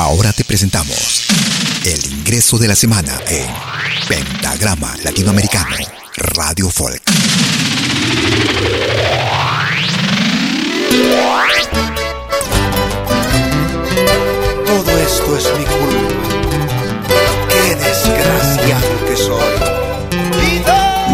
Ahora te presentamos el ingreso de la semana en Pentagrama Latinoamericano Radio Folk.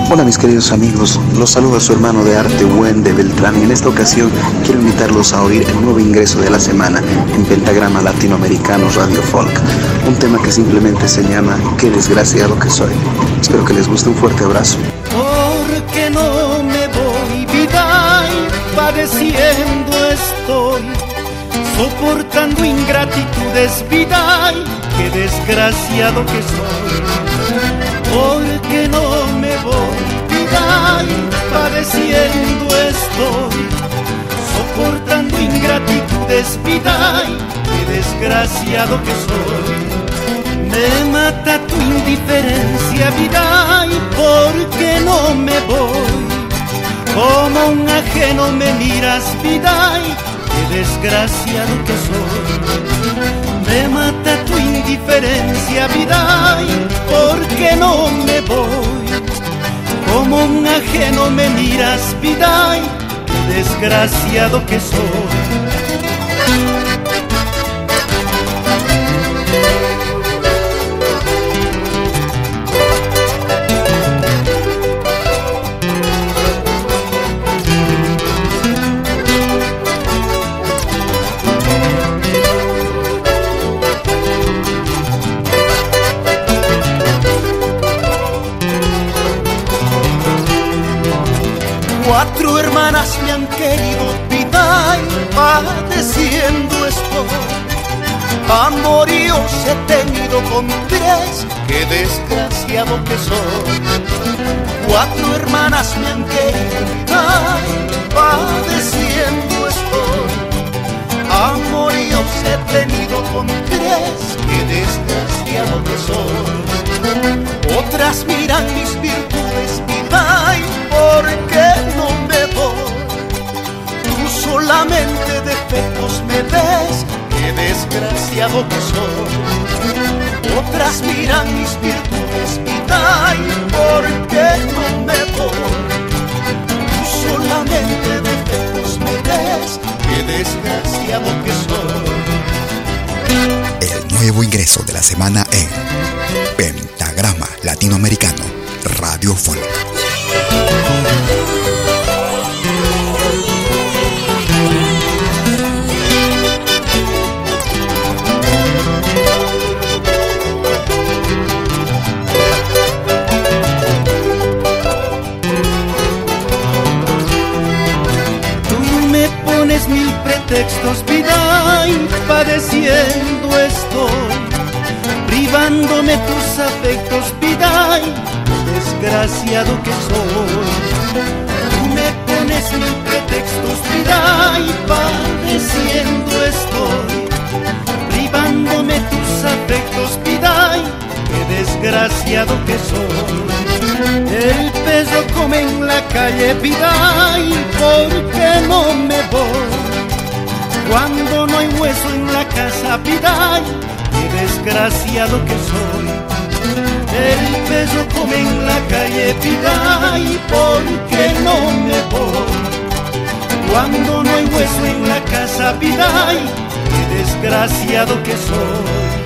Hola mis queridos amigos, los saluda su hermano de arte Wende Beltrán y en esta ocasión quiero invitarlos a oír el nuevo ingreso de la semana en Pentagrama Latinoamericano Radio Folk, un tema que simplemente se llama Qué desgraciado que soy. Espero que les guste un fuerte abrazo. Porque no me voy, vida, y padeciendo estoy, soportando ingratitudes, vida, y qué desgraciado que soy. Vida, y padeciendo estoy, soportando ingratitudes, vida, y qué desgraciado que soy. Me mata tu indiferencia, vida, y porque no me voy. Como un ajeno me miras, vida, y qué desgraciado que soy. Me mata tu indiferencia, vida, un ajeno me miras, vida, desgraciado que soy. Cuatro hermanas me han querido vida y padeciendo estoy. Amoríos he tenido con tres, qué desgraciado que soy. Cuatro hermanas me han querido vida y padeciendo estoy. Amoríos he tenido con tres, qué desgraciado que soy. Otras miran mis virtudes, solamente defectos me ves, qué desgraciado que soy. Otras miran mis virtudes, y por qué no me voy. Tú solamente defectos me ves, qué desgraciado que soy. El nuevo ingreso de la semana en Pentagrama Latinoamericano Radio Folk. Estoy, privándome tus afectos, vida, desgraciado que soy. Tú me pones mil pretextos, vida, y padeciendo estoy, privándome tus afectos, vida, qué desgraciado que soy. El peso come en la calle, vida, y por qué no me voy. Cuando no hay hueso en la casa, vida, y qué desgraciado que soy. El peso come en la calle, vida, y por qué no me voy. Cuando no hay hueso en la casa, vida, y qué desgraciado que soy.